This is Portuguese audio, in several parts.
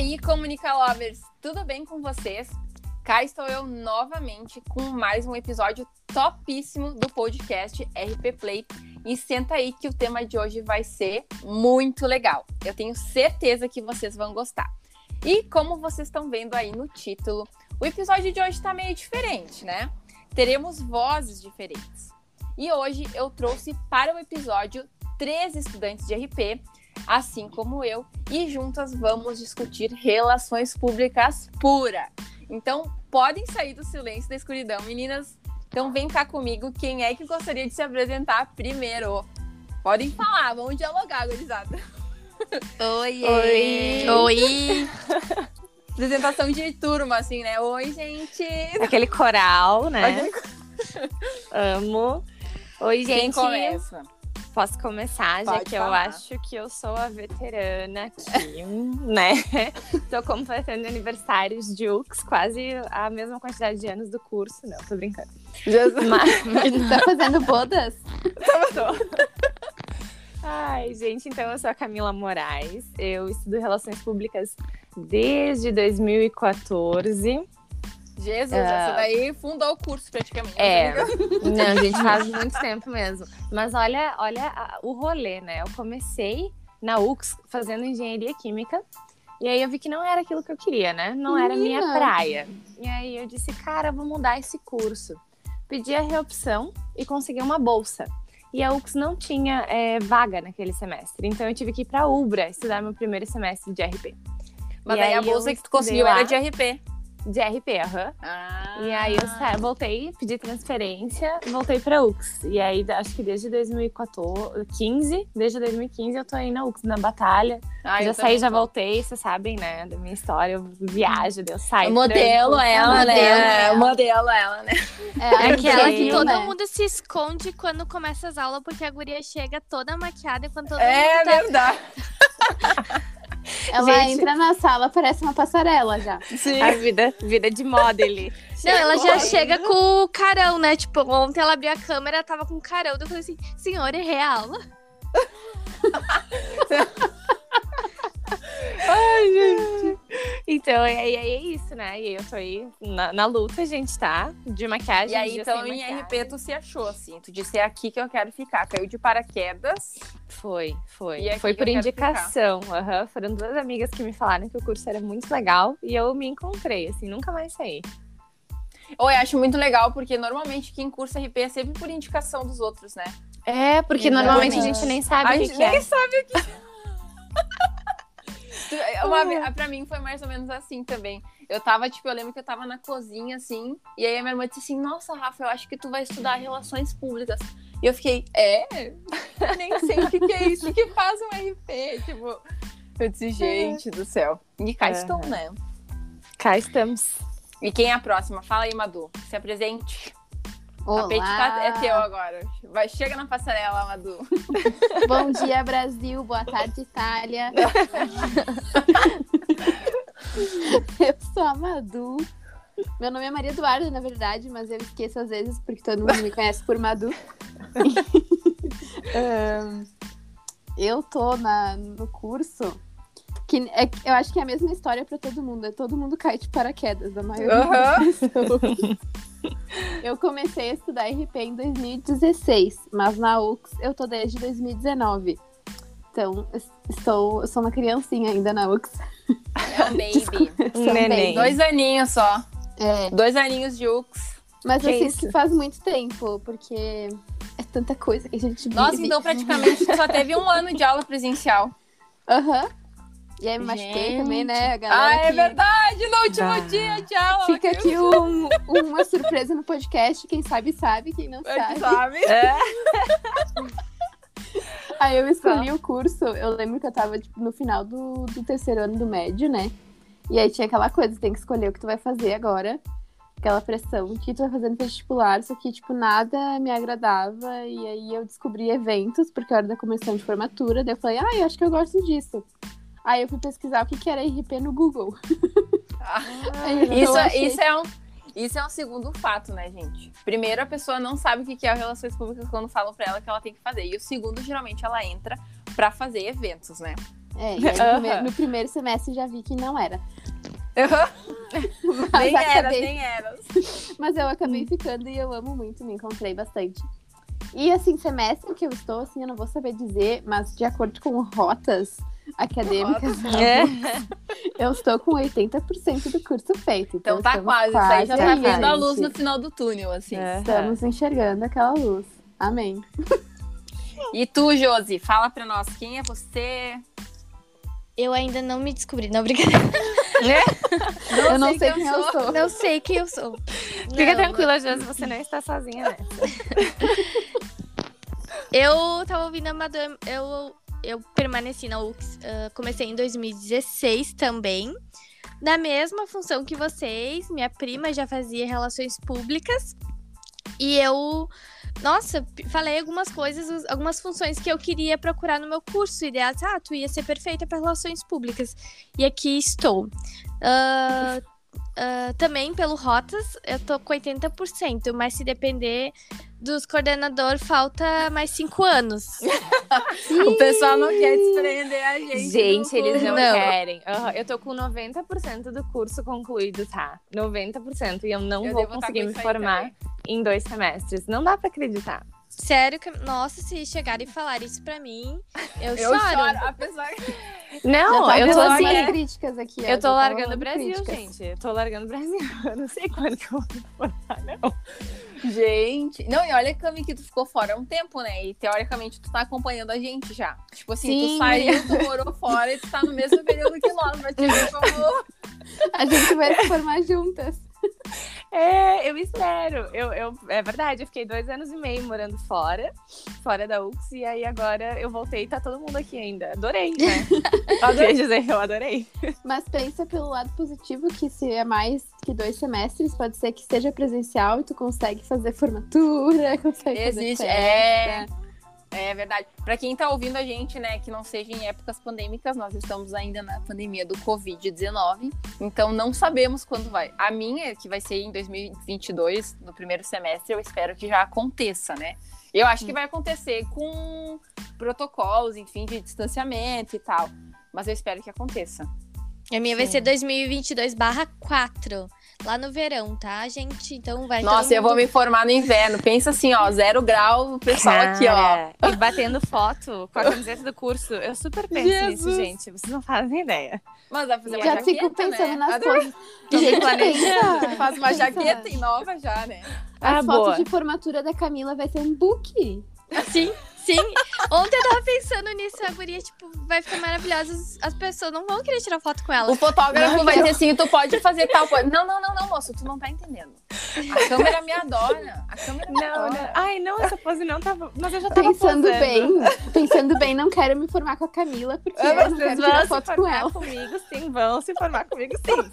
aí, Comunica Lovers, tudo bem com vocês? Cá estou eu novamente com mais um episódio topíssimo do podcast RP Play. E senta aí que o tema de hoje vai ser muito legal. Eu tenho certeza que vocês vão gostar. E como vocês estão vendo aí no título, o episódio de hoje está meio diferente, né? Teremos vozes diferentes. E hoje eu trouxe para o episódio três estudantes de RP assim como eu, e juntas vamos discutir relações públicas pura. Então, podem sair do silêncio da escuridão, meninas. Então, vem cá comigo. Quem é que gostaria de se apresentar primeiro? Podem falar, vamos dialogar, gurizada. Oi! Oi! Oi! Apresentação de turma, assim, né? Oi, gente! Aquele coral, né? Aquele... Amo. Oi, gente. Quem começa? Posso começar, já Pode que falar. eu acho que eu sou a veterana aqui, né? Tô completando aniversários de UX, quase a mesma quantidade de anos do curso. Não, tô brincando. Jesus. Mas... Tá fazendo bodas? Ai, gente, então eu sou a Camila Moraes. Eu estudo Relações Públicas desde 2014. Jesus, É. essa daí fundou o curso praticamente. É, não, gente, faz muito tempo mesmo. Mas olha, olha a- o rolê, né? Eu comecei na UX fazendo engenharia química. E aí eu vi que não era aquilo que eu queria, né? Não era minha praia. E aí eu disse, cara, vou mudar esse curso. Pedi a reopção e consegui uma bolsa. E a UX não tinha é, vaga naquele semestre. Então eu tive que ir pra Ubra estudar meu primeiro semestre de RP. Mas E aí a bolsa que tu conseguiu lá. era de RP. De RP, aham. Ah. E aí eu sa- voltei, pedi transferência, voltei pra UX. E aí acho que desde 2015, desde 2015 eu tô aí na UX, na batalha. Ah, já saí, já tô. voltei, vocês sabem, né, da minha história. Eu viajo, eu saio. Modelo ela, né? Modelo. Modelo ela, né? É, É aquela aquele- que Todo né? mundo se esconde quando começa as aulas, porque a guria chega toda maquiada enquanto todo É mundo tá... verdade. Ela Gente. entra na sala, parece uma passarela já. Sim. A vida, vida de model. Não, ela já Chegou chega com o carão, né? Tipo, ontem ela abriu a câmera, tava com carão. Eu falei assim, senhor, é real? Ai, gente. Então, é, é, é isso, né? E aí eu tô aí na, na luta, gente, tá? De maquiagem. E aí, então, em maquiagem. RP, tu se achou, assim. Tu disse, é aqui que eu quero ficar. Caiu de paraquedas. Foi, foi. E aqui foi por indicação. aham. Foram duas amigas que me falaram que o curso era muito legal e eu me encontrei, assim, nunca mais saí. Ou eu acho muito legal, porque normalmente quem cursa RP é sempre por indicação dos outros, né? É, porque normalmente a gente nem sabe a o que, gente que nem é. sabe o que Uma, ve- pra mim foi mais ou menos assim também. Eu tava, tipo, eu lembro que eu tava na cozinha, assim, e aí a minha irmã disse assim, nossa, Rafa, eu acho que tu vai estudar relações públicas. E eu fiquei, é? Nem sei o que, que é isso, o que faz um RP, tipo... Eu disse, gente do céu. E cá Aham. estou, né? Cá estamos. E quem é a próxima? Fala aí, Madu. Se apresente. O tapete tá- é teu agora. Vai, chega na passarela, Madu. Bom dia, Brasil. Boa tarde, Itália. eu sou a Madu. Meu nome é Maria Eduarda, na verdade, mas eu esqueço às vezes porque todo mundo me conhece por Madu. Ahn, eu tô na, no curso que é, eu acho que é a mesma história pra todo mundo. É todo mundo cai de paraquedas, a maioria das pessoas. Eu comecei a estudar RP em 2016, mas na UX eu tô desde 2019. Então, eu estou, sou uma criancinha ainda na UX. É um baby. Um Neném. baby. Dois aninhos só. É, Dois aninhos de UX. mas Que eu sinto que faz muito tempo, porque é tanta coisa que a gente vive. Nossa, então praticamente só teve um ano de aula presencial. Aham. E aí me machuquei Gente. também, né? A Ah, galera é que verdade! No último Ah. dia de aula. Fica aqui um- uma surpresa no podcast. Quem sabe, sabe. Quem não sabe. sabe. É. Aí eu escolhi o curso. Eu lembro que eu tava tipo, no final do, do terceiro ano do médio, né? E aí tinha aquela coisa, tem que escolher o que tu vai fazer agora. Aquela pressão que tu vai fazer no vestibular, só que, tipo, nada me agradava. E aí eu descobri eventos, porque eu era da comissão de formatura. Daí eu falei, ah, eu acho que eu gosto disso. Aí eu fui pesquisar o que, que era RP no Google. Eu Isso, achei- isso, é um, isso é um segundo fato, né, gente? Primeiro, a pessoa não sabe o que que é relações públicas quando falam pra ela que ela tem que fazer. E o segundo, geralmente, ela entra pra fazer eventos, né? É, e aí no, primeiro, no primeiro semestre já vi que não era. Mas nem era, acabei- nem era. Mas eu acabei ficando e eu amo muito, me encontrei bastante. E assim, semestre que eu estou, assim, eu não vou saber dizer, mas de acordo com rotas acadêmicas, É. eu estou com 80% do curso feito. Então tá estamos quase, isso aí já tá vendo a luz no final do túnel, assim. É. Estamos enxergando aquela luz. Amém. E tu, Josi, fala pra nós, quem é você? Eu ainda não me descobri. Não, brincadeira. eu não sei quem eu sou. Não sei quem eu sou. Fica Não, tranquila, Josi, você não está sozinha nessa. Eu tava ouvindo a Madame. Eu, eu permaneci na UX. ah, comecei em 2016 também. Na mesma função que vocês. Minha prima já fazia relações públicas. E eu. Nossa, falei algumas coisas, algumas funções que eu queria procurar no meu curso. Daí, ah, tu ia ser perfeita para relações públicas. E aqui estou. Ah, ah, também pelo Rotas, eu tô com 80%, mas se depender dos coordenadores, falta mais 5 anos. O pessoal não quer desprender a gente. Gente, eles não. Não. querem. Aham, Eu tô com 90% do curso concluído, tá? 90%. E eu não Eu vou tá conseguir me aí formar em dois semestres. Não dá pra acreditar. Sério que. Nossa, se chegarem e falar isso pra mim, eu, Eu choro. choro, apesar Não, tá eu tô assim. umas críticas aqui. Eu tô tá largando o Brasil, críticas. gente. Eu tô largando o Brasil. Eu não sei quando que eu vou formar, não. Gente. Não, e olha, Cami, que tu ficou fora há um tempo, né? E teoricamente tu tá acompanhando a gente já. Tipo assim, Sim. tu saiu, tu morou fora e tu tá no mesmo período que nós, pra te ver como. A gente vai se formar juntas. É, eu espero. Eu, eu, é verdade, eu fiquei dois anos e meio morando fora, fora da UX, e aí agora eu voltei e tá todo mundo aqui ainda. Adorei, né? Queria dizer, eu adorei. Mas pensa pelo lado positivo que se é mais que dois semestres, pode ser que seja presencial e tu consegue fazer formatura, consegue Existe, fazer festa. É verdade. Pra quem tá ouvindo a gente, né, que não seja em épocas pandêmicas, nós estamos ainda na pandemia do Covid-19. Então não sabemos quando vai. A minha, que vai ser em 2022, no primeiro semestre, eu espero que já aconteça, né? Eu acho que vai acontecer com protocolos, enfim, de distanciamento e tal. Mas eu espero que aconteça. A minha vai Sim. ser 2022 barra 4. Lá no verão, tá, gente? Então vai Nossa, eu vou me formar no inverno. Pensa assim, ó, zero grau, o pessoal aqui, ó. Cara, E batendo foto com a camiseta do curso. Eu super penso nisso, gente. Vocês não fazem ideia. Mas dá pra fazer uma Já jaqueta, fico pensando né? nas coisas. Gente, pensa. Faz uma Pensa. jaqueta e nova já, né? A Ah, foto boa. de formatura da Camila vai ser um book. Sim, sim. Ontem eu tava pensando nisso, a guria, tipo, vai ficar maravilhosa. As- As pessoas não vão querer tirar foto com ela. O fotógrafo vai dizer assim: tu pode fazer tal coisa. Não, não, não, não, moço, tu não tá entendendo. A câmera me adora. A câmera me Não, adora. não. Ai, não, essa pose não tava. Mas eu já tava Pensando posando. bem, pensando bem, não quero me formar com a Camila, porque eu não quero vão tirar foto com formar ela. comigo, sim. Vão se formar comigo, sim.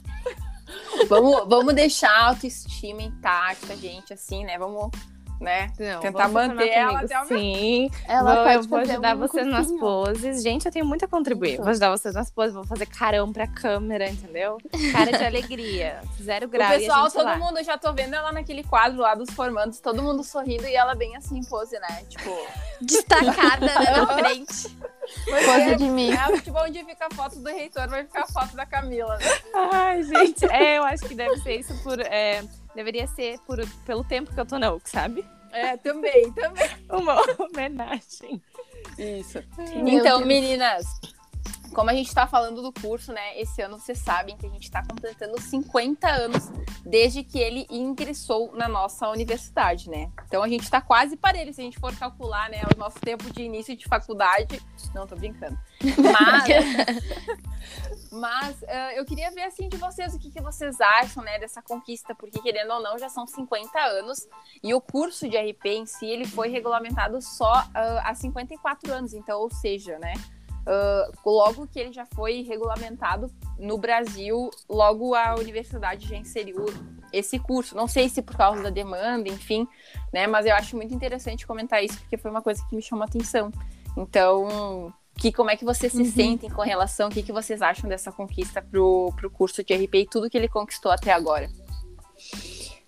Vamos, vamos deixar a autoestima intacta, gente, assim, né? Vamos, né? Não, Tentar manter ela comigo, até o Sim. Ela vou, pode eu vou ajudar um vocês nas cursinho. poses. Gente, eu tenho muito a contribuir. Isso. Vou ajudar vocês nas poses, vou fazer carão pra câmera, entendeu? Cara de alegria. Zero O grau. e a pessoal, gente todo lá. mundo, já tô vendo ela naquele quadro lá dos formandos, todo mundo sorrindo e ela bem assim, pose, né? Tipo, Destacada né, na frente. Pose de mim. é, tipo, onde fica a foto do reitor, vai ficar a foto da Camila. né? Ai, gente, é, eu acho que deve ser isso por. é, deveria ser por, pelo tempo que eu tô na UC, sabe? É, também, também. Uma homenagem. Isso. Meu Então, Deus. meninas, como a gente tá falando do curso, né? Esse ano vocês sabem que a gente tá completando 50 anos desde que ele ingressou na nossa universidade, né? Então a gente tá quase parelho, se a gente for calcular, né, o nosso tempo de início de faculdade. Não, tô brincando. Mas, mas ah, eu queria ver assim de vocês o que, que vocês acham, né, dessa conquista, porque querendo ou não, já são 50 anos e o curso de RP em si ele foi regulamentado só ah, há 54 anos, então, ou seja, né? Ah, logo que ele já foi regulamentado no Brasil, logo a universidade já inseriu esse curso. Não sei se por causa da demanda, enfim, né? Mas eu acho muito interessante comentar isso, porque foi uma coisa que me chamou a atenção. Então, que, como é que vocês se sentem com relação, o que, que vocês acham dessa conquista pro, pro curso de RP e tudo que ele conquistou até agora?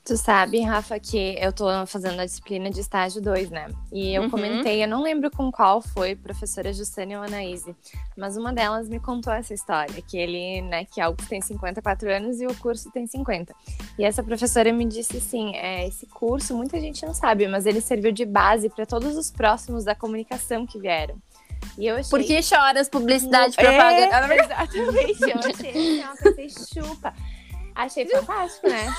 Tu sabe, Rafa, que eu tô fazendo a disciplina de estágio 2, né? E eu Uhum. comentei, eu não lembro com qual foi, professora Justânia ou Anaíse, mas uma delas me contou essa história, que ele, né, que algo tem 54 anos e o curso tem 50. E essa professora me disse assim, é, esse curso muita gente não sabe, mas ele serviu de base para todos os próximos da comunicação que vieram. E eu achei Por que choras publicidade É, propaganda? exatamente. Eu achei assim, ó, pensei, chupa. Achei fantástico, né?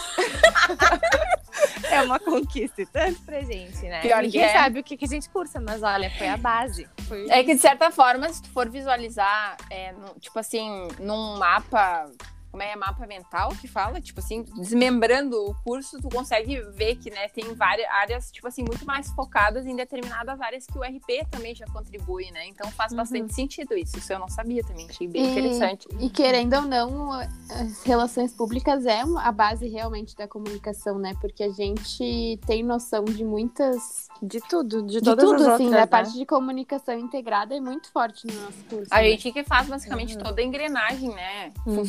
é uma conquista e tanto pra gente, né? Pior que Ninguém é. sabe o que, que a gente cursa, mas olha, foi a base. Foi... É que, de certa forma, se tu for visualizar, é, no- tipo assim, num mapa. Como é mapa mental que fala? Tipo assim, desmembrando o curso, tu consegue ver que, né, tem várias áreas, tipo assim, muito mais focadas em determinadas áreas que o RP também já contribui, né? Então faz Uhum. bastante sentido isso. Isso eu não sabia também, achei bem E- interessante. E querendo ou não, as relações públicas é a base realmente da comunicação, né? Porque a gente tem noção de muitas. De tudo, de De todas tudo, as assim, outras, da né? parte de comunicação integrada é muito forte no nosso curso. A né? gente que faz basicamente Uhum. toda a engrenagem, né? Uhum.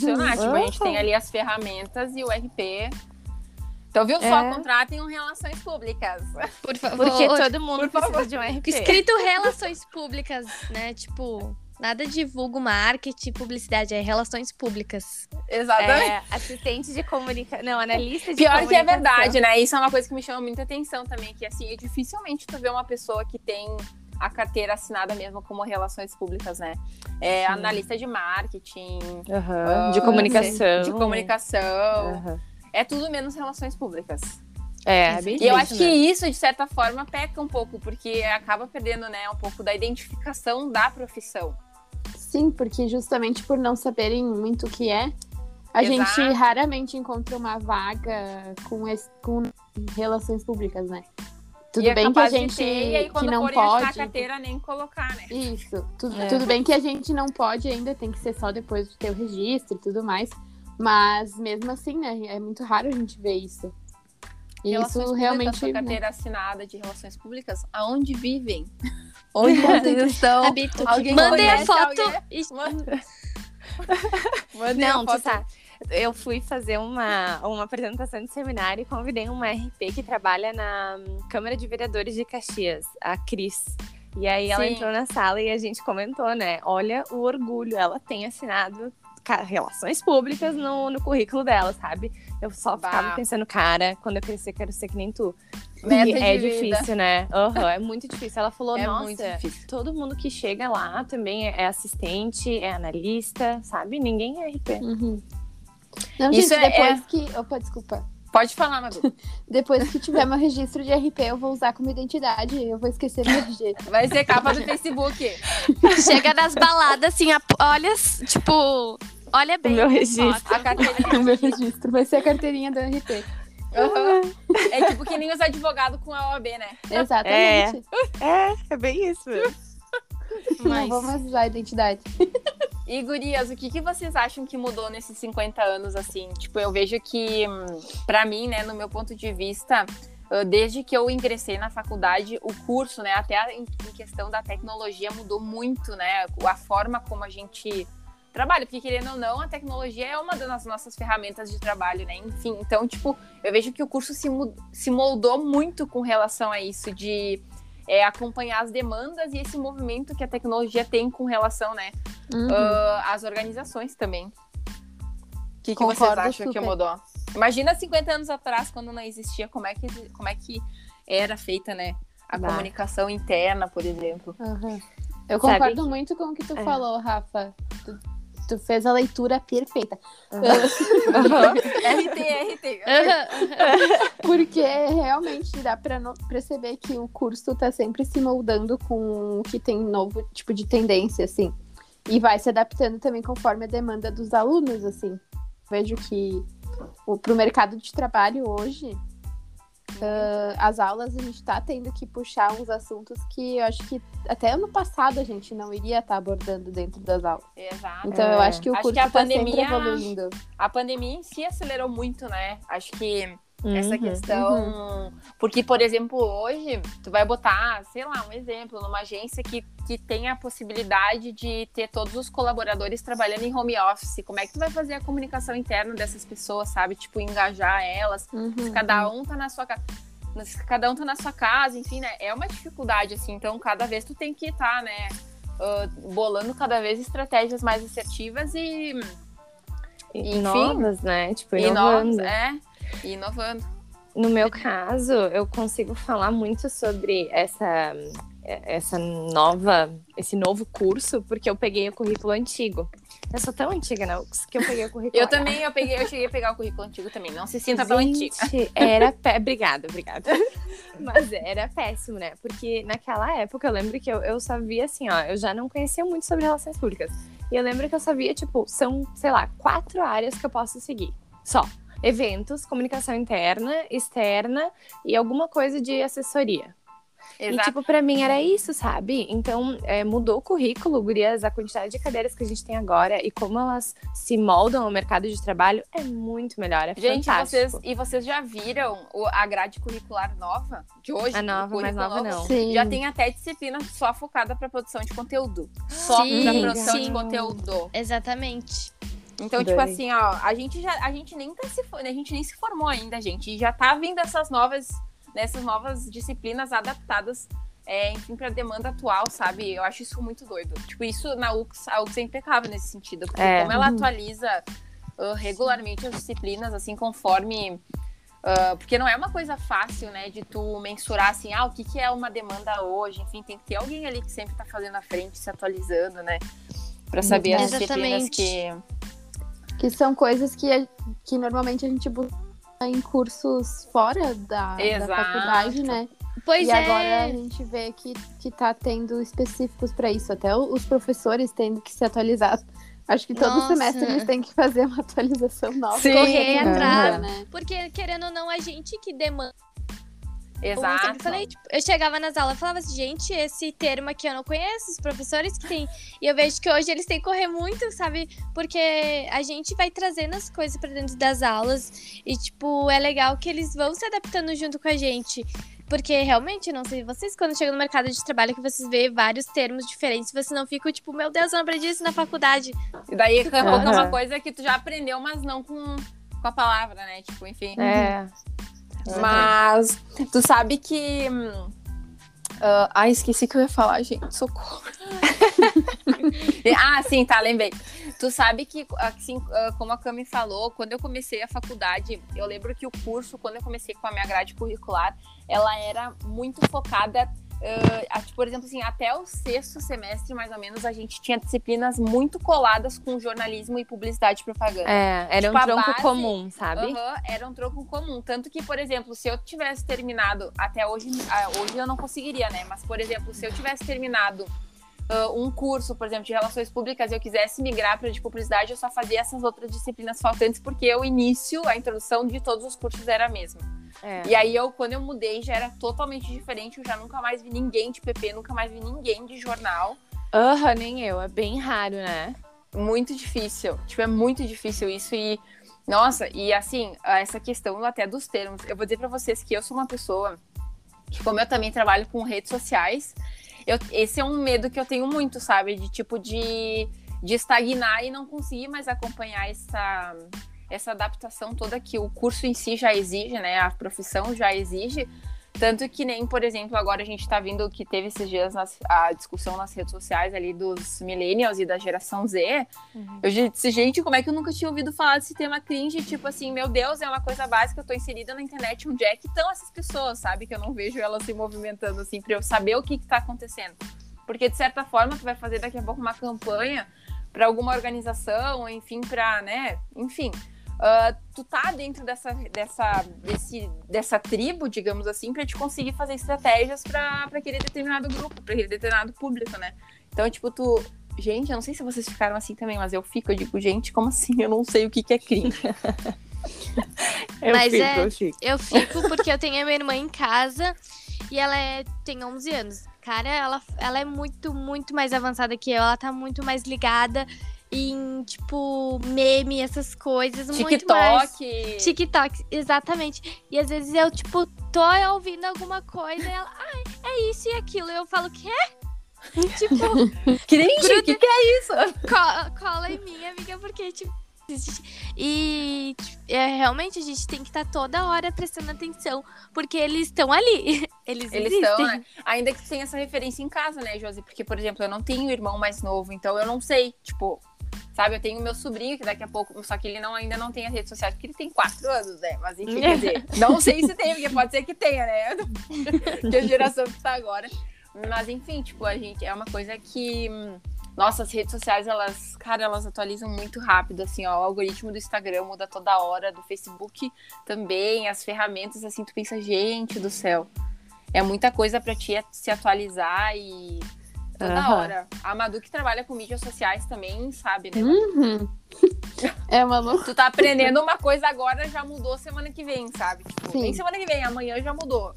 Tipo, a gente tem ali as ferramentas e o RP. Então, viu só? É. Contratem um relações públicas. Por favor. Porque todo mundo por precisa favor. de um RP. Escrito relações públicas, né? Tipo, nada divulgo marketing, publicidade, é relações públicas. Exatamente. É, assistente de comunicação. Não, analista de Pior que é verdade, né? Isso é uma coisa que me chama muita atenção também, que assim, dificilmente tu vê uma pessoa que tem a carteira assinada mesmo como relações públicas, né? É analista de marketing, ah, de comunicação. de comunicação. Aham. É tudo menos relações públicas. É, é bem E eu acho que mesmo. isso, de certa forma, peca um pouco, porque acaba perdendo, né, um pouco da identificação da profissão. Sim, porque justamente por não saberem muito o que é, a Exato. gente raramente encontra uma vaga com, esse- com relações públicas, né? Tudo e é bem que a gente ter, e aí que não a pode. carteira, nem colocar, né? Isso. Tudo, É. tudo bem que a gente não pode ainda, tem que ser só depois de ter o registro e tudo mais. Mas mesmo assim, né? É muito raro a gente ver isso. E Relações isso públicas, realmente. sua né? carteira assinada de relações públicas, aonde vivem? Onde vocês estão? Habito. Alguém Mandem a conhece foto. alguém? e- Mandem Não, a tu foto. sabe. Eu fui fazer uma, uma apresentação de seminário e convidei uma RP que trabalha na Câmara de Vereadores de Caxias, a Cris. E aí ela Sim. entrou na sala e a gente comentou, né? Olha o orgulho, ela tem assinado relações públicas no, no currículo dela, sabe? Eu só Bah. ficava pensando, cara, quando eu crescer, quero ser que nem tu. Meta é vida. difícil, né? Aham, é muito difícil. Ela falou, É nossa, todo mundo que chega lá também é assistente, é analista, sabe? Ninguém é RP. Uhum. Não, Isso gente, é- depois que. Opa, desculpa. Pode falar, Madu. Depois que tiver meu registro de RP, eu vou usar como identidade. Eu vou esquecer meu RG. Vai ser capa do Facebook. Chega nas baladas, assim, a- olha, tipo, olha bem. meu a registro. foto. A carteirinha. o meu registro vai ser a carteirinha do RP. Aham. É tipo que nem os advogados com a OAB, né? Exatamente. É, é bem isso. Não Mas- vou mais usar a identidade. E, gurias, o que, que vocês acham que mudou nesses 50 anos, assim? Tipo, eu vejo que, hum, pra mim, né, no meu ponto de vista, desde que eu ingressei na faculdade, o curso, né, até em questão da tecnologia mudou muito, né? A forma como a gente trabalha, porque querendo ou não, a tecnologia é uma das nossas ferramentas de trabalho, né? Enfim, então, tipo, eu vejo que o curso se, se moldou muito com relação a isso, de é, acompanhar as demandas e esse movimento que a tecnologia tem com relação, né, Uhum. ah, as organizações também. O que, que vocês Concordo acham que super. mudou? Imagina 50 anos atrás, quando não existia, como é que, como é que era feita, né? A Bah. comunicação interna, por exemplo. Aham. Eu Sabe concordo muito com o que tu É. falou, Rafa. Tu, tu fez a leitura perfeita. RT, RT. Porque realmente dá pra no- perceber que o curso tá sempre se moldando com o que tem novo tipo de tendência, assim. E vai se adaptando também conforme a demanda dos alunos, assim. Vejo que o, pro mercado de trabalho hoje, ah, as aulas a gente tá tendo que puxar uns assuntos que eu acho que até ano passado a gente não iria estar abordando dentro das aulas. Exato. Então É. eu acho que o Acho curso que a tá sempre pandemia- evoluindo. A pandemia em si acelerou muito, né? Acho que essa Uhum, questão. Porque, por exemplo, hoje, tu vai botar, sei lá, um exemplo, numa agência que, que tem a possibilidade de ter todos os colaboradores trabalhando em home office. Como é que tu vai fazer a comunicação interna dessas pessoas, sabe? Tipo, engajar elas. Uhum. Se cada um tá na sua casa. Cada um tá na sua casa, enfim, né? É uma dificuldade, assim. Então, cada vez tu tem que estar, né? ah, bolando cada vez estratégias mais assertivas e, E Enfim. novas, né? Tipo, inovando. novas. É, e inovando. No meu caso, eu consigo falar muito sobre essa, essa nova, esse novo curso, porque eu peguei o currículo antigo. Eu sou tão antiga, né, que eu peguei o currículo. Eu também, eu peguei, eu cheguei a pegar o currículo antigo também. Não se sinta tão antiga. Gente, era pé. Obrigada, obrigada. Mas era péssimo, né? Porque naquela época eu lembro que eu, eu só via assim, ó, eu já não conhecia muito sobre relações públicas. E eu lembro que eu sabia, tipo, são, sei lá, quatro áreas que eu posso seguir. Só. Eventos, comunicação interna, externa e alguma coisa de assessoria. E, Exato. tipo, pra mim era isso, sabe? Então, é, mudou o currículo, gurias, a quantidade de cadeiras que a gente tem agora e como elas se moldam ao mercado de trabalho é muito melhor, é Gente, fantástico. vocês, e vocês já viram o- a grade curricular nova de hoje? A nova, mais nova novo? não. Sim. Já tem até disciplina só focada para produção de conteúdo. Só Sim, para produção de sim. conteúdo. Exatamente. Então, tipo assim, ó, a gente já a gente nem tá se a gente nem se formou ainda, gente. E já tá vindo essas novas nessas novas disciplinas adaptadas é, enfim, pra demanda atual, sabe? Eu acho isso muito doido. Tipo, isso na UX, a UX é impecável nesse sentido. Porque É. como ela Uhum. atualiza ah, regularmente as disciplinas, assim, conforme. ah, porque não é uma coisa fácil, né, de tu mensurar assim, ah, o que, que é uma demanda hoje, enfim, tem que ter alguém ali que sempre tá fazendo a frente, se atualizando, né, Pra saber as disciplinas Exatamente. que. Que são coisas que, a- que normalmente a gente busca em cursos fora da, da faculdade, né? Pois e é. agora a gente vê que, que tá tendo específicos para isso. Até os professores tendo que se atualizar. Acho que todo Nossa. semestre eles têm que fazer uma atualização nova. Sim. Correr atrás. né? Porque, querendo ou não, a gente que demanda. Eu Exato. sempre falei, tipo, eu chegava nas aulas e falava assim, gente, esse termo aqui eu não conheço, os professores que tem. E eu vejo que hoje eles têm que correr muito, sabe? Porque a gente vai trazendo as coisas pra dentro das aulas. E, tipo, é legal que eles vão se adaptando junto com a gente. Porque realmente, não sei, vocês quando chegam no mercado de trabalho que vocês veem vários termos diferentes, vocês não ficam tipo, meu Deus, eu não aprendi isso na faculdade. E daí é uma coisa que tu já aprendeu, mas não com, com a palavra, né? Tipo, enfim. É. Mas tu sabe que. hum, ah, esqueci que eu ia falar, gente. Socorro. ah, sim, tá, lembrei. Tu sabe que, assim, ah, como a Cami falou, quando eu comecei a faculdade, eu lembro que o curso, quando eu comecei com a minha grade curricular, ela era muito focada. A- por exemplo, assim, até o sexto semestre, mais ou menos, a gente tinha disciplinas muito coladas com jornalismo e publicidade e propaganda. É, era Tipo, um tronco base- comum, sabe? Aham, era um troco comum. Tanto que, por exemplo, se eu tivesse terminado, até hoje, ah, hoje eu não conseguiria, né? Mas, por exemplo, se eu tivesse terminado ah, um curso, por exemplo, de relações públicas e eu quisesse migrar para de publicidade, eu só fazia essas outras disciplinas faltantes, porque o início, a introdução de todos os cursos era a mesma. É. E aí, eu, quando eu mudei, já era totalmente diferente. Eu já nunca mais vi ninguém de PP, nunca mais vi ninguém de jornal. Aham, nem eu. É bem raro, né? muito difícil. Tipo, é muito difícil isso. E, nossa, e assim, essa questão até dos termos. Eu vou dizer pra vocês que eu sou uma pessoa que, como eu também trabalho com redes sociais, eu, esse é um medo que eu tenho muito, sabe? De tipo, de, de estagnar e não conseguir mais acompanhar essa, essa adaptação toda que o curso em si já exige, né? A profissão já exige. Tanto que nem, por exemplo, agora a gente tá vindo que teve esses dias nas- a discussão nas redes sociais ali dos millennials e da geração Z. Eu disse, gente, como é que eu nunca tinha ouvido falar desse tema cringe? Tipo assim, meu Deus, é uma coisa básica, eu tô inserida na internet, onde é que estão essas pessoas, sabe? Que eu não vejo elas se movimentando assim, pra eu saber o que que tá acontecendo. Porque, de certa forma, tu vai fazer daqui a pouco uma campanha pra alguma organização, enfim, pra, né, enfim. Ah, tu tá dentro dessa, dessa, desse, dessa tribo, digamos assim, pra te conseguir fazer estratégias pra pra aquele determinado grupo, pra aquele determinado público, né? Então, tipo, tu, Gente, eu não sei se vocês ficaram assim também, mas eu fico, eu digo, gente, como assim? Eu não sei o que, que é crime. Eu Mas fico, é- eu fico. Eu fico porque eu tenho a minha irmã em casa e ela é, tem 11 anos. Cara, ela, ela é muito, muito mais avançada que eu. Ela tá muito mais ligada. Em, tipo, meme, essas coisas. Muito mais. TikTok. TikTok, exatamente. E às vezes eu, tipo, tô ouvindo alguma coisa e ela, ai, é isso e aquilo. E eu falo, quê? tipo, Cringe, o que, que é isso? co- cola em mim, amiga, porque, tipo. E tipo, é, realmente a gente tem que estar toda hora prestando atenção, porque eles estão ali. Eles, Eles existem. estão, né? Ainda que tu tenha essa referência em casa, né, Josi? Porque, por exemplo, eu não tenho irmão mais novo, então eu não sei, tipo, sabe? Eu tenho meu sobrinho que daqui a pouco, só que ele não, ainda não tem as redes sociais, porque ele tem quatro anos, né? Mas enfim, quer dizer, não sei se tem, porque pode ser que tenha, né? que a geração que tá agora. Mas enfim, tipo, a gente é uma coisa que. hum, Nossa, as redes sociais, elas, cara, elas atualizam muito rápido, assim, ó. O algoritmo do Instagram muda toda hora, do Facebook também, as ferramentas, assim, tu pensa, gente do céu. É muita coisa pra ti se atualizar e toda Aham. hora. A Madu que trabalha com mídias sociais também, sabe, né? Uhum. É uma loucura. Tu tá aprendendo uma coisa agora, já mudou semana que vem, sabe? Tipo, Sim. nem semana que vem, amanhã já mudou.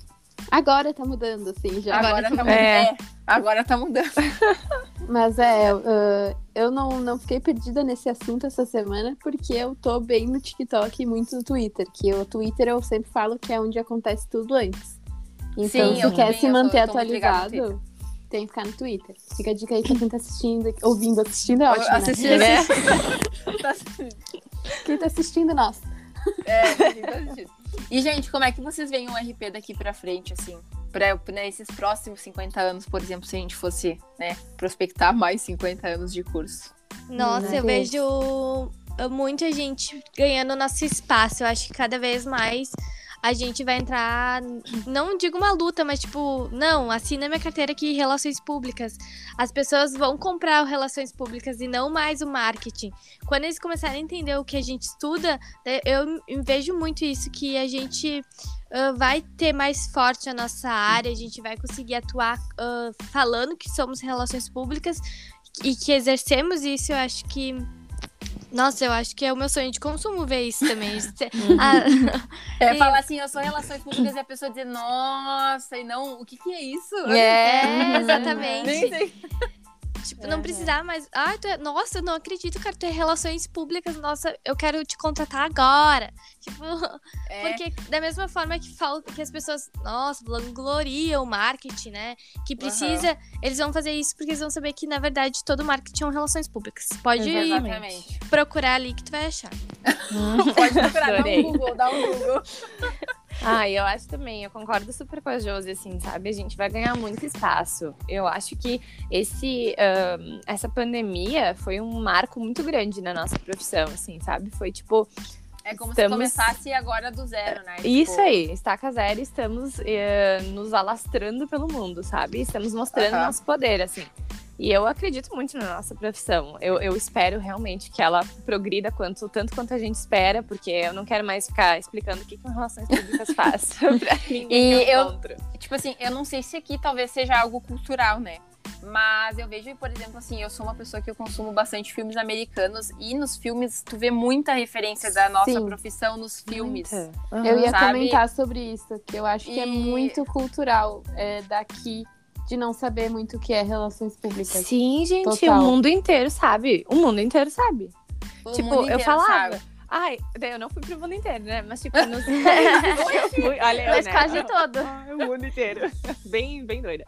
Agora tá mudando, assim, já. Agora, tá mudando. É. É, agora tá mudando. Mas é, uh, eu não, não fiquei perdida nesse assunto essa semana, porque eu tô bem no TikTok e muito no Twitter. Que o Twitter eu sempre falo que é onde acontece tudo antes. Então, Sim, se quer se tô- manter tô no atualizado, tem que ficar no Twitter. Fica a dica aí pra quem tá assistindo, ouvindo, assistindo é ótimo. Assistindo, né? né? Quem tá assistindo, nossa. É, tá assistindo. E, gente, como é que vocês veem o RP daqui pra frente, assim? Pra, né, esses próximos 50 anos, por exemplo, se a gente fosse, né, prospectar mais 50 anos de curso. Nossa, Meu eu Deus. vejo muita gente ganhando nosso espaço. Eu acho que cada vez mais a gente vai entrar, não digo uma luta, mas tipo, não, assina minha carteira aqui Relações Públicas. As pessoas vão comprar o Relações Públicas e não mais o marketing. Quando eles começarem a entender o que a gente estuda, eh, eu vejo muito isso, que a gente ah, vai ter mais forte a nossa área, a gente vai conseguir atuar ah, falando que somos relações públicas e que exercemos isso, eu acho que. Nossa, eu acho que é o meu sonho de consumo ver isso também. Ah, É E- falar assim, eu sou relações públicas e a pessoa dizer, nossa, e não, o que que é isso? é, exatamente. Tipo, não precisar mais. Ai, tu é... Nossa, eu não acredito, cara. Tu é relações públicas. Nossa, eu quero te contratar agora. Tipo, É, porque da mesma forma que falta que as pessoas, nossa, vangloriam o marketing, né? Que precisa. Eles vão fazer isso porque eles vão saber que, na verdade, todo marketing é um relações públicas. Pode exatamente. procurar ali que tu vai achar. Pode procurar, dá um Google, dá um Google. Ah, eu acho também, eu concordo super com a Josi, assim, sabe? A gente vai ganhar muito espaço. Eu acho que esse, ahn, essa pandemia foi um marco muito grande na nossa profissão, assim, sabe? Foi tipo, É como Estamos- se começasse agora do zero, né? isso Tipo, aí, estaca zero, estamos eh, nos alastrando pelo mundo, sabe? Estamos mostrando nosso poder, assim. E eu acredito muito na nossa profissão. Eu, eu espero realmente que ela progrida quanto, tanto quanto a gente espera, porque eu não quero mais ficar explicando o que, que relações públicas faz pra ninguém E que eu- encontro. Tipo assim, eu não sei se aqui talvez seja algo cultural, né? Mas eu vejo, por exemplo, assim, eu sou uma pessoa que eu consumo bastante filmes americanos e nos filmes tu vê muita referência da nossa Sim. profissão nos filmes. Muita. Eu ia Sabe? comentar sobre isso, que eu acho que é E- muito cultural é, daqui de não saber muito o que é relações públicas. Sim, gente, Total. o mundo inteiro sabe. O mundo inteiro sabe. O tipo, mundo eu inteiro falava. sabe. Ai, daí eu não fui pro mundo inteiro, né? Mas, tipo, nos... eu fui, olha, eu, Mas né? quase todo. Ai, o mundo inteiro. Bem, bem doida.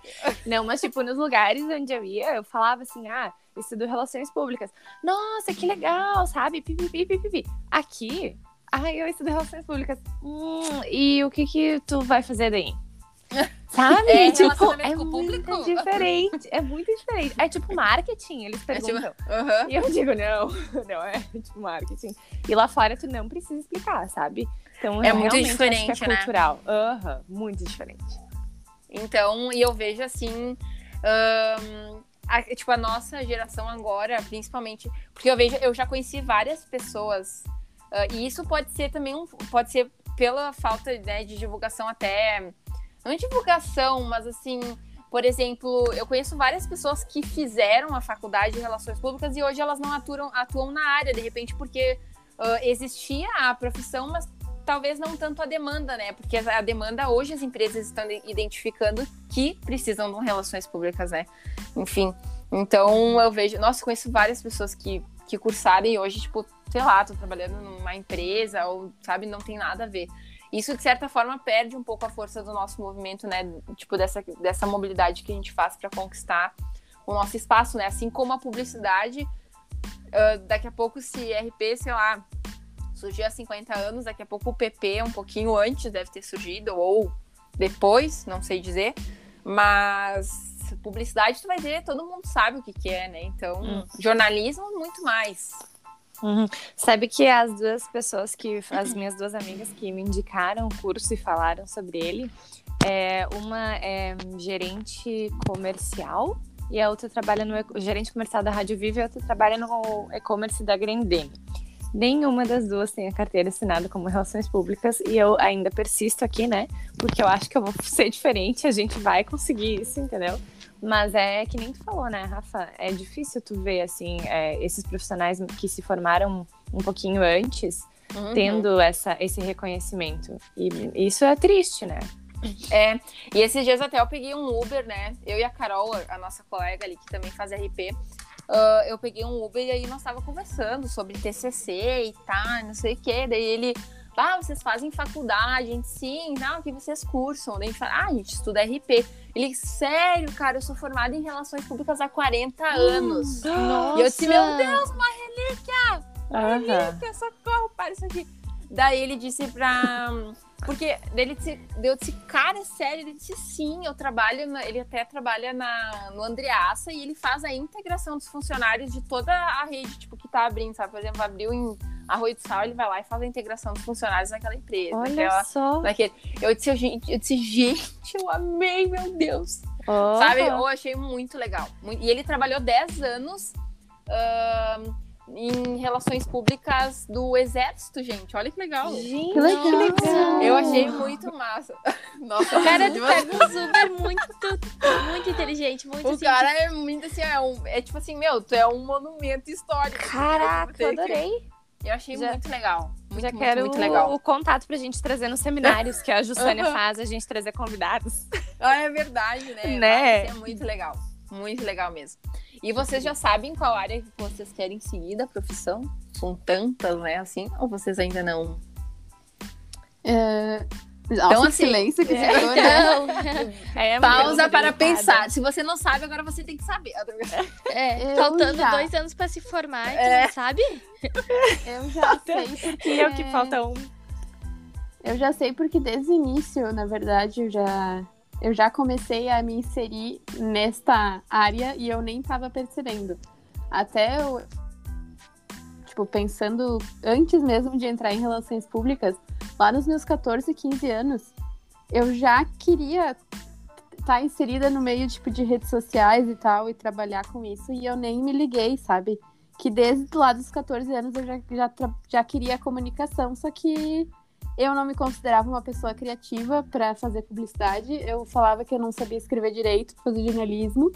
Não, mas, tipo, nos lugares onde eu ia, eu falava assim, ah, estudo relações públicas. Nossa, que legal, sabe? Pipipi, pipipi. Aqui, ai, eu estudo relações públicas. Hum, e o que que tu vai fazer daí? Sabe? É, tipo, é muito público? diferente. É muito diferente. É tipo marketing, eles É tipo, perguntam. aham. E eu digo, não, não é tipo marketing. E lá fora tu não precisa explicar, sabe? Então, É muito realmente diferente, é né? cultural. Aham, muito diferente. Então, e eu vejo assim. a- tipo, a nossa geração agora, principalmente. Porque eu vejo, eu já conheci várias pessoas. ah, e isso pode ser também um. Pode ser pela falta né, de divulgação até. Não divulgação, mas assim. Por exemplo, eu conheço várias pessoas que fizeram a faculdade de Relações Públicas e hoje elas não atuam, atuam na área, de repente, porque ah, existia a profissão, mas talvez não tanto a demanda, né? Porque a demanda hoje as empresas estão identificando que precisam de relações públicas, né? Enfim. Então eu vejo, nossa, conheço várias pessoas que que cursaram e hoje, tipo, sei lá, tô trabalhando numa empresa ou, sabe, não tem nada a ver. Isso, de certa forma, perde um pouco a força do nosso movimento, né? Tipo, dessa, dessa mobilidade que a gente faz para conquistar o nosso espaço, né? Assim como a publicidade, uh, daqui a pouco, se RP, sei lá, surgiu há 50 anos, daqui a pouco o PP, um pouquinho antes, deve ter surgido, ou depois, não sei dizer, mas publicidade tu vai ver, todo mundo sabe o que, que é, né? Então, Hum. jornalismo, muito mais. Uhum. Sabe que as duas pessoas que, as minhas duas amigas que me indicaram o curso e falaram sobre ele, é, uma é gerente comercial e a outra trabalha no gerente comercial da Rádio Viva e a outra trabalha no e-commerce da Grendene. Nenhuma das duas tem a carteira assinada como Relações Públicas e eu ainda persisto aqui, né? Porque eu acho que eu vou ser diferente, a gente vai conseguir isso, entendeu? Mas é que nem tu falou, né, Rafa? É difícil tu ver, assim, é, esses profissionais que se formaram um pouquinho antes Uhum. tendo essa, esse reconhecimento. E isso é triste, né? É, e esses dias até eu peguei um Uber, né? Eu e a Carol, a nossa colega ali que também faz RP, ah, eu peguei um Uber e aí nós tava conversando sobre TCC e tá, não sei o quê. Daí ele, ah, vocês fazem faculdade, a gente sim, não, o que vocês cursam? Daí a gente fala, ah, a gente estuda RP. Ele, sério, cara, eu sou formada em relações públicas há 40 anos. Nossa. E eu disse, meu Deus, uma Aham. relíquia, socorro, para isso aqui. Daí ele disse pra. Porque ele disse, eu disse, cara, é sério? Ele disse, sim, eu trabalho, na- ele até trabalha na, no Andreaça e ele faz a integração dos funcionários de toda a rede, tipo, que tá abrindo, sabe? Por exemplo, abriu em Arroio do Sal, ele vai lá e faz a integração dos funcionários naquela empresa. Olha naquela- só. naquele. Eu disse, gente, eu disse, gente, eu amei, meu Deus. Aham. Sabe? Eu achei muito legal. E ele trabalhou 10 anos ahn, em relações públicas do Exército, gente. Olha que legal. Gente, Que legal. Eu achei muito massa. Nossa, O cara de- pega um super muito, muito inteligente, muito o assim, cara é muito assim, é, um- é tipo assim, meu, tu é um monumento histórico. Caraca, eu Tem que- adorei. Eu achei Já- muito legal. Muito, Já muito, quero muito legal. o contato pra gente trazer nos seminários que a Jussânia faz, a gente trazer convidados. Ah, é verdade, né? Né? Nossa, é muito legal. Muito legal mesmo. E vocês já sabem qual área que vocês querem seguir da profissão? São tantas, né, assim? Ou vocês ainda não? É... Então, Nossa, que assim, silêncio que é, ficou, né? Então, É, Pausa para delicada. pensar. Se você não sabe, agora você tem que saber. é, Eu faltando já. dois anos pra se formar, É. não sabe? Eu já sei porque... E eu que falta um. Eu já sei porque desde o início, na verdade, eu já, eu já comecei a me inserir nesta área e eu nem tava percebendo. Até eu, tipo, pensando antes mesmo de entrar em relações públicas, lá nos meus 14, 15 anos, eu já queria estar inserida no meio, tipo, de redes sociais e tal, e trabalhar com isso, e eu nem me liguei, sabe? Que desde lá dos 14 anos eu já, já, já queria comunicação, só que eu não me considerava uma pessoa criativa para fazer publicidade. Eu falava que eu não sabia escrever direito, fazer jornalismo.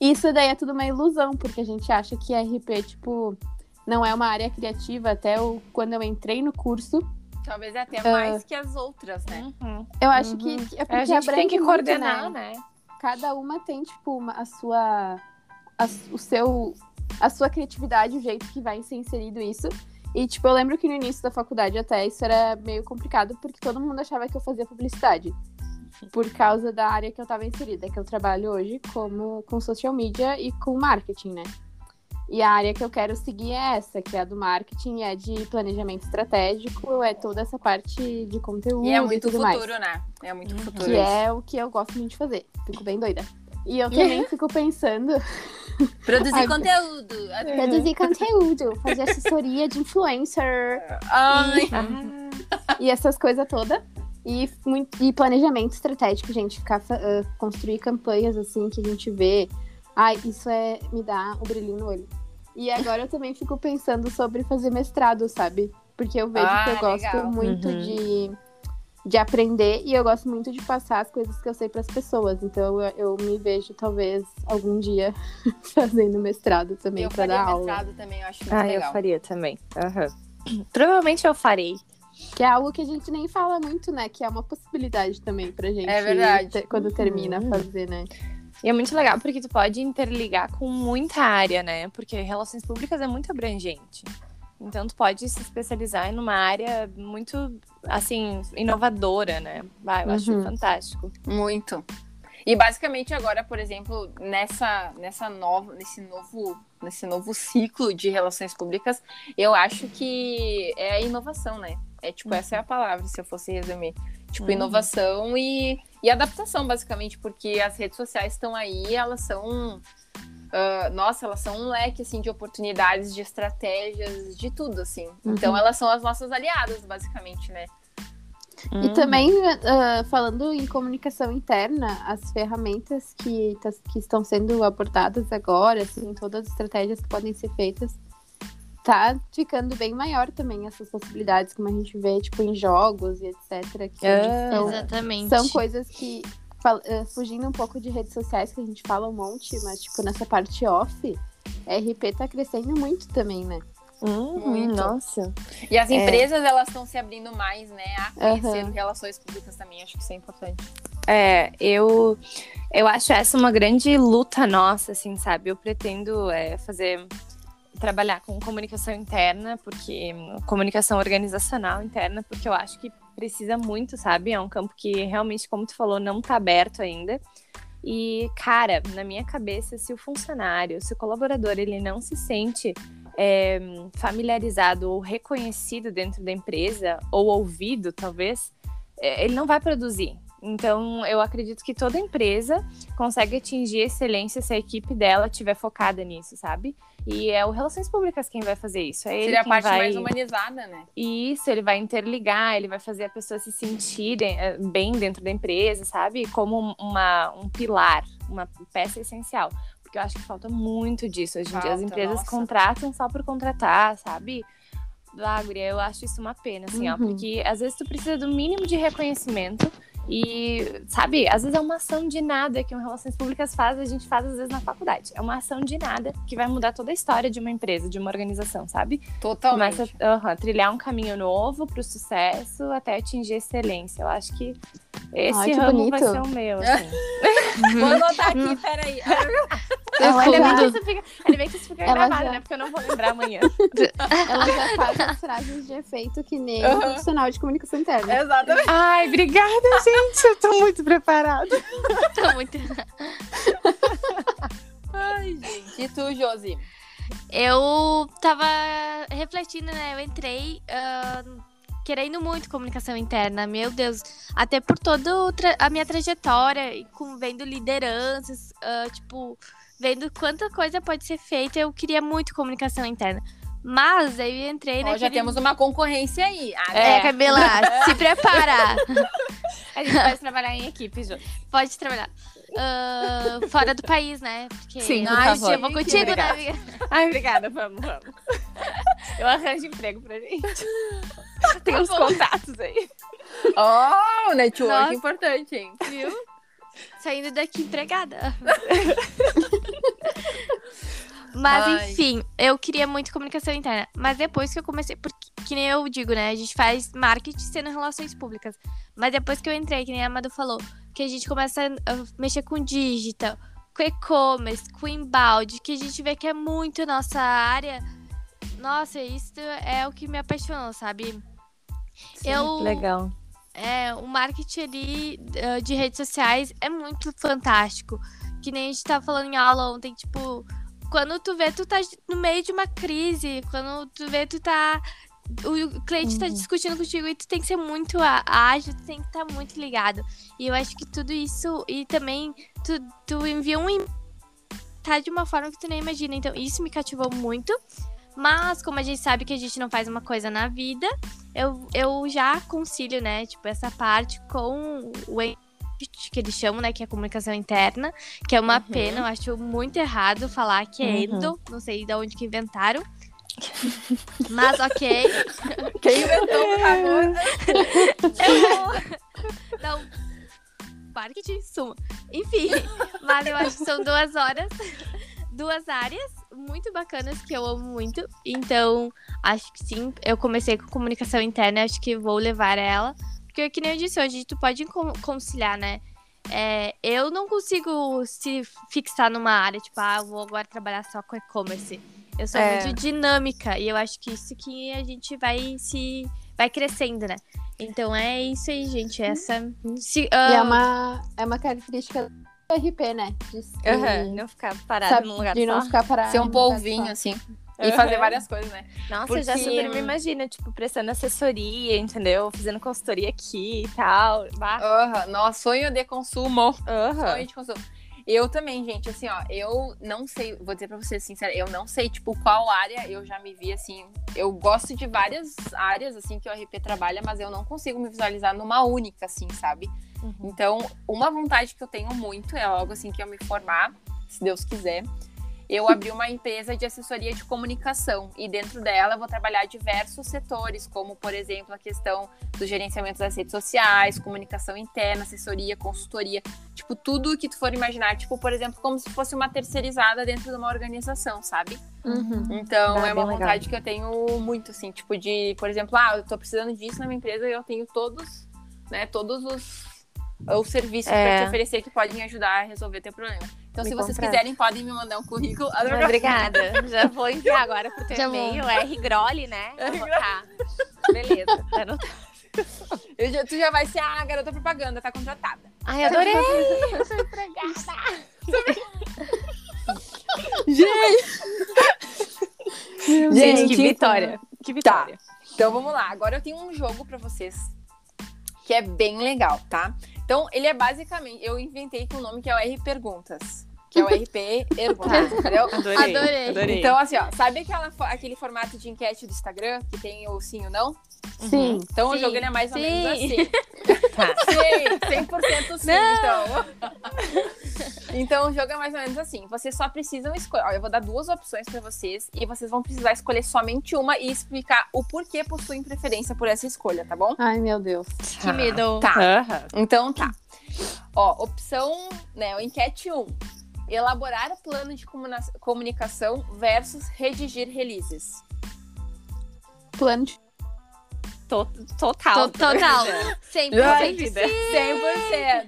Isso daí é tudo uma ilusão, porque a gente acha que RP, tipo, não é uma área criativa. Até eu, quando eu entrei no curso, Talvez até mais que as outras, né? Uhum. eu acho Uhum. que, que é porque A gente tem que muito, coordenar, né? né? Cada uma tem, tipo, uma- a sua. a- o seu. A sua criatividade, o jeito que vai ser inserido isso. E, tipo, eu lembro que no início da faculdade até isso era meio complicado, porque todo mundo achava que eu fazia publicidade. Por causa da área que eu tava inserida, que eu trabalho hoje como com social media e com marketing, né? E a área que eu quero seguir é essa, que é a do marketing, é de planejamento estratégico, é toda essa parte de conteúdo E é muito tudo mais. futuro, né? É muito Uhum. futuro. Que é o que eu gosto muito de fazer. Fico bem doida. E eu também fico pensando Produzir conteúdo. produzir conteúdo, fazer assessoria de influencer Ai, Ah, e essas coisas todas. E, muito, e planejamento estratégico, gente. Ficar, ah, construir campanhas assim que a gente vê. Ai, isso é me dá um brilhinho no olho. E agora eu também fico pensando sobre fazer mestrado, sabe? Porque eu vejo Ah, que eu gosto legal. muito Uhum. de, de aprender e eu gosto muito de passar as coisas que eu sei para as pessoas. Então eu, eu me vejo talvez algum dia fazendo mestrado também eu para faria dar aula. mestrado também, eu acho muito Ah, legal. eu faria também. Aham. Provavelmente eu farei. Que é algo que a gente nem fala muito, né? Que é uma possibilidade também pra gente. É verdade. te- quando termina Uhum. fazer, né? E é muito legal porque tu pode interligar com muita área, né? Porque relações públicas é muito abrangente. Então tu pode se especializar em uma área muito, assim, inovadora, né? Vai, eu uhum. acho fantástico. Muito. E basicamente agora, por exemplo, nessa, nessa nova, nesse novo, nesse novo ciclo de relações públicas, eu acho que é a inovação, né? É tipo, uhum. essa é a palavra, se eu fosse resumir. Tipo, uhum. inovação e, e adaptação, basicamente, porque as redes sociais estão aí, elas são. Uh, nossa, elas são um leque assim, de oportunidades, de estratégias, de tudo, assim. Uhum. Então elas são as nossas aliadas, basicamente, né? E hum. também, uh, falando em comunicação interna, as ferramentas que, tá, que estão sendo abordadas agora, assim, todas as estratégias que podem ser feitas, tá ficando bem maior também essas possibilidades, como a gente vê, tipo, em jogos e etc. Que é, são, exatamente. São coisas que, uh, fugindo um pouco de redes sociais, que a gente fala um monte, mas, tipo, nessa parte off, RP tá crescendo muito também, né? Hum, Muito. Nossa. E as é. empresas, é. elas estão se abrindo mais, né, a conhecer uhum. relações públicas também. Acho que isso é importante. É, eu, eu acho essa uma grande luta nossa, assim, sabe? Eu pretendo é, fazer trabalhar com comunicação interna, porque comunicação organizacional interna, porque eu acho que precisa muito, sabe? É um campo que realmente, como tu falou, não está aberto ainda. E, cara, na minha cabeça, se o funcionário, se o colaborador, ele não se sente é, familiarizado ou reconhecido dentro da empresa, ou ouvido, talvez, é, ele não vai produzir. Então, eu acredito que toda empresa consegue atingir excelência se a equipe dela estiver focada nisso, sabe? E é o Relações Públicas quem vai fazer isso. É Seria a parte vai... mais humanizada, né? Isso, ele vai interligar, ele vai fazer a pessoa se sentir eh, bem dentro da empresa, sabe? Como uma, um pilar, uma peça essencial. Porque eu acho que falta muito disso. Hoje em dia as empresas nossa. contratam só por contratar, sabe? Ah, eu acho isso uma pena, assim, uhum. ó. Porque às vezes tu precisa do mínimo de reconhecimento e, sabe, às vezes é uma ação de nada que uma Relações Públicas faz, a gente faz às vezes na faculdade. É uma ação de nada que vai mudar toda a história de uma empresa, de uma organização, sabe? Totalmente. Começa a trilhar um caminho novo para o sucesso até atingir excelência. Eu acho que esse Ai, ramo bonito. vai ser o meu, assim. Vou anotar aqui, peraí. Ela ainda bem que isso fica, ainda bem que isso fica gravado, já... né? Porque eu não vou lembrar amanhã. Ela já faz as frases de efeito que nem uhum. profissional de comunicação interna. Exatamente. Ai, obrigada, gente. Eu tô muito preparada. tô muito. Ai, gente. E tu, Josi? Eu tava refletindo, né? Eu entrei. Uh querendo muito comunicação interna, meu Deus. Até por toda a minha trajetória, com vendo lideranças, uh, tipo, vendo quanta coisa pode ser feita, eu queria muito comunicação interna. Mas aí eu entrei oh, naquele... Já temos uma concorrência aí. Ah, é, é, Camila, se prepara. A gente pode trabalhar em equipe, Ju. Pode trabalhar. Uh, fora do país, né? Porque Sim, por Ai, favor. Eu vou contigo, né, amiga? Ai, obrigada, vamos, vamos. Eu arranjo emprego pra gente. Tem uns contatos aí. Oh, network Nossa. importante, hein? Viu? Saindo daqui empregada. Mas, Ai. enfim, eu queria muito comunicação interna. Mas depois que eu comecei, porque, que nem eu digo, né? A gente faz marketing sendo relações públicas. Mas depois que eu entrei, que nem a Amado falou, que a gente começa a mexer com digital, com e-commerce, com inbound, que a gente vê que é muito nossa área. Nossa, isso é o que me apaixonou, sabe? Sim, eu, legal. É, o marketing ali uh, de redes sociais é muito fantástico. Que nem a gente tava falando em aula ontem, tipo, quando tu vê, tu tá no meio de uma crise, quando tu vê, tu tá. O cliente tá uhum. tá discutindo contigo e tu tem que ser muito ágil, tu tem que estar tá muito ligado. E eu acho que tudo isso. E também tu, tu envia um tá de uma forma que tu nem imagina. Então, isso me cativou muito. Mas, como a gente sabe que a gente não faz uma coisa na vida, eu, eu já concilio, né, tipo, essa parte com o que eles chamam, né, que é comunicação interna, que é uma uhum. pena, eu acho muito errado falar que é uhum. endo, não sei de onde que inventaram. Mas ok. Quem inventou, por favor? eu vou... Não, marketing suma. Enfim, mas eu acho que são duas horas, duas áreas muito bacanas que eu amo muito. Então, acho que sim, eu comecei com comunicação interna, acho que vou levar ela. Porque, que nem eu disse hoje, tu pode conciliar, né? É, eu não consigo se fixar numa área, tipo, ah, vou agora trabalhar só com e-commerce. Eu sou É. muito dinâmica e eu acho que isso que a gente vai se vai crescendo, né? Então é isso aí, gente. Essa se, E é ah, uma, é uma característica do RP, né? De, se- Não ficar parado sabe, num lugar de não só. ficar parado. Ser um polvinho, só. assim. E fazer várias coisas, né? Nossa, eu já Porque- super me imagino, tipo, prestando assessoria, entendeu? Fazendo consultoria aqui e tal. Bah. Aham, Nossa, sonho de consumo. Aham. Sonho de consumo. Eu também, gente, assim, ó, eu não sei, vou dizer pra vocês sincera, eu não sei, tipo, qual área eu já me vi, assim, eu gosto de várias áreas, assim, que o RP trabalha, mas eu não consigo me visualizar numa única, assim, sabe? Uhum. Então, uma vontade que eu tenho muito é algo, assim, que eu me formar, se Deus quiser, eu abri uma empresa de assessoria de comunicação e dentro dela eu vou trabalhar diversos setores, como, por exemplo, a questão do gerenciamento das redes sociais, comunicação interna, assessoria, consultoria, tipo, tudo que tu for imaginar, tipo, por exemplo, como se fosse uma terceirizada dentro de uma organização, sabe? Uhum. Então, Ah, é uma bem legal. vontade que eu tenho muito, assim, tipo, de, por exemplo, ah, eu tô precisando disso na minha empresa e eu tenho todos, né, todos os, os serviços É. pra te oferecer que podem me ajudar a resolver teu problema. Então, Me se vocês quiserem, podem me mandar um currículo. Obrigada. Já vou enviar agora pro teu Já e-mail, R Groli, né? Eu vou- Tá. Beleza. tá Eu já- tu já vai ser a garota propaganda, tá contratada. Ai, adorei. Gente, que vitória. Que vitória. Então vamos lá. Agora eu tenho um jogo pra vocês que é bem legal, tá? Então ele é basicamente, eu inventei com o nome que é o R Perguntas, que é o RP Perguntas, entendeu? Adorei. Adorei. Adorei. Então assim, ó, sabe aquela, aquele formato de enquete do Instagram que tem o sim ou não? Sim. Então o Sim. jogo ele é mais ou menos Sim. assim. Tá. Sim, 100% sim, então. Então o jogo é mais ou menos assim. Vocês só precisam escolher. Ó, eu vou dar duas opções pra vocês e vocês vão precisar escolher somente uma e explicar o porquê possuem preferência por essa escolha, tá bom? Ai, meu Deus. Que medo. Tá. Então tá. Ó, opção, né, o enquete 1. Elaborar plano de comunicação versus redigir releases. Plano de... To- Total. To- Total. Ai, 100% vida. sim.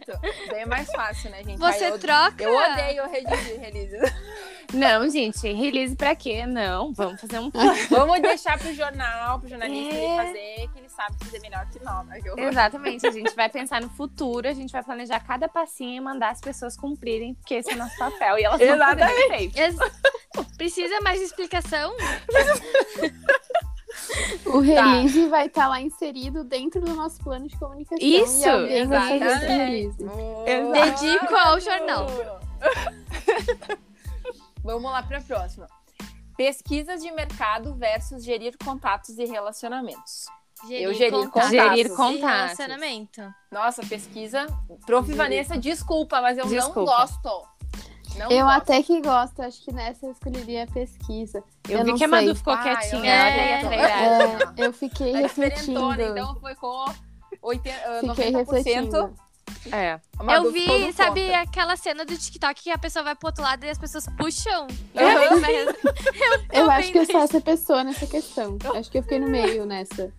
100%. Bem mais fácil, né, gente? Você Ai, eu, troca. eu odeio redigir releases. Não, gente, release pra quê? Não, vamos fazer um. Vamos deixar pro jornal, pro jornalista ele É. fazer, que ele sabe fazer melhor que nós. né? Exatamente, a gente vai pensar no futuro, a gente vai planejar cada passinho e mandar as pessoas cumprirem, porque esse é o nosso papel. E elas vão fazer bem feito. Ex- Precisa mais explicação? O release vai estar lá inserido dentro do nosso plano de comunicação. Isso, e exatamente. release. Dedico ao jornal. Vamos lá para a próxima. Pesquisas de mercado versus gerir contatos e relacionamentos. Eu gerir contatos. Gerir e contatos. relacionamento. Nossa, pesquisa. Prof. Vanessa, desculpa, mas eu Desculpa. não gosto. Não Eu gosto. até que gosto, acho que nessa eu escolheria a pesquisa. Eu, Eu vi não que a Madu ficou Ah, quietinha. eu- ela É. É, eu fiquei É refletindo. então foi com 80, ah, Fiquei 90%. refletindo. É. Madu Eu vi, no sabe, aquela cena do TikTok que a pessoa vai pro outro lado e as pessoas puxam. Aham. Eu acho que eu sou essa pessoa nessa questão. Acho que eu fiquei no meio nessa.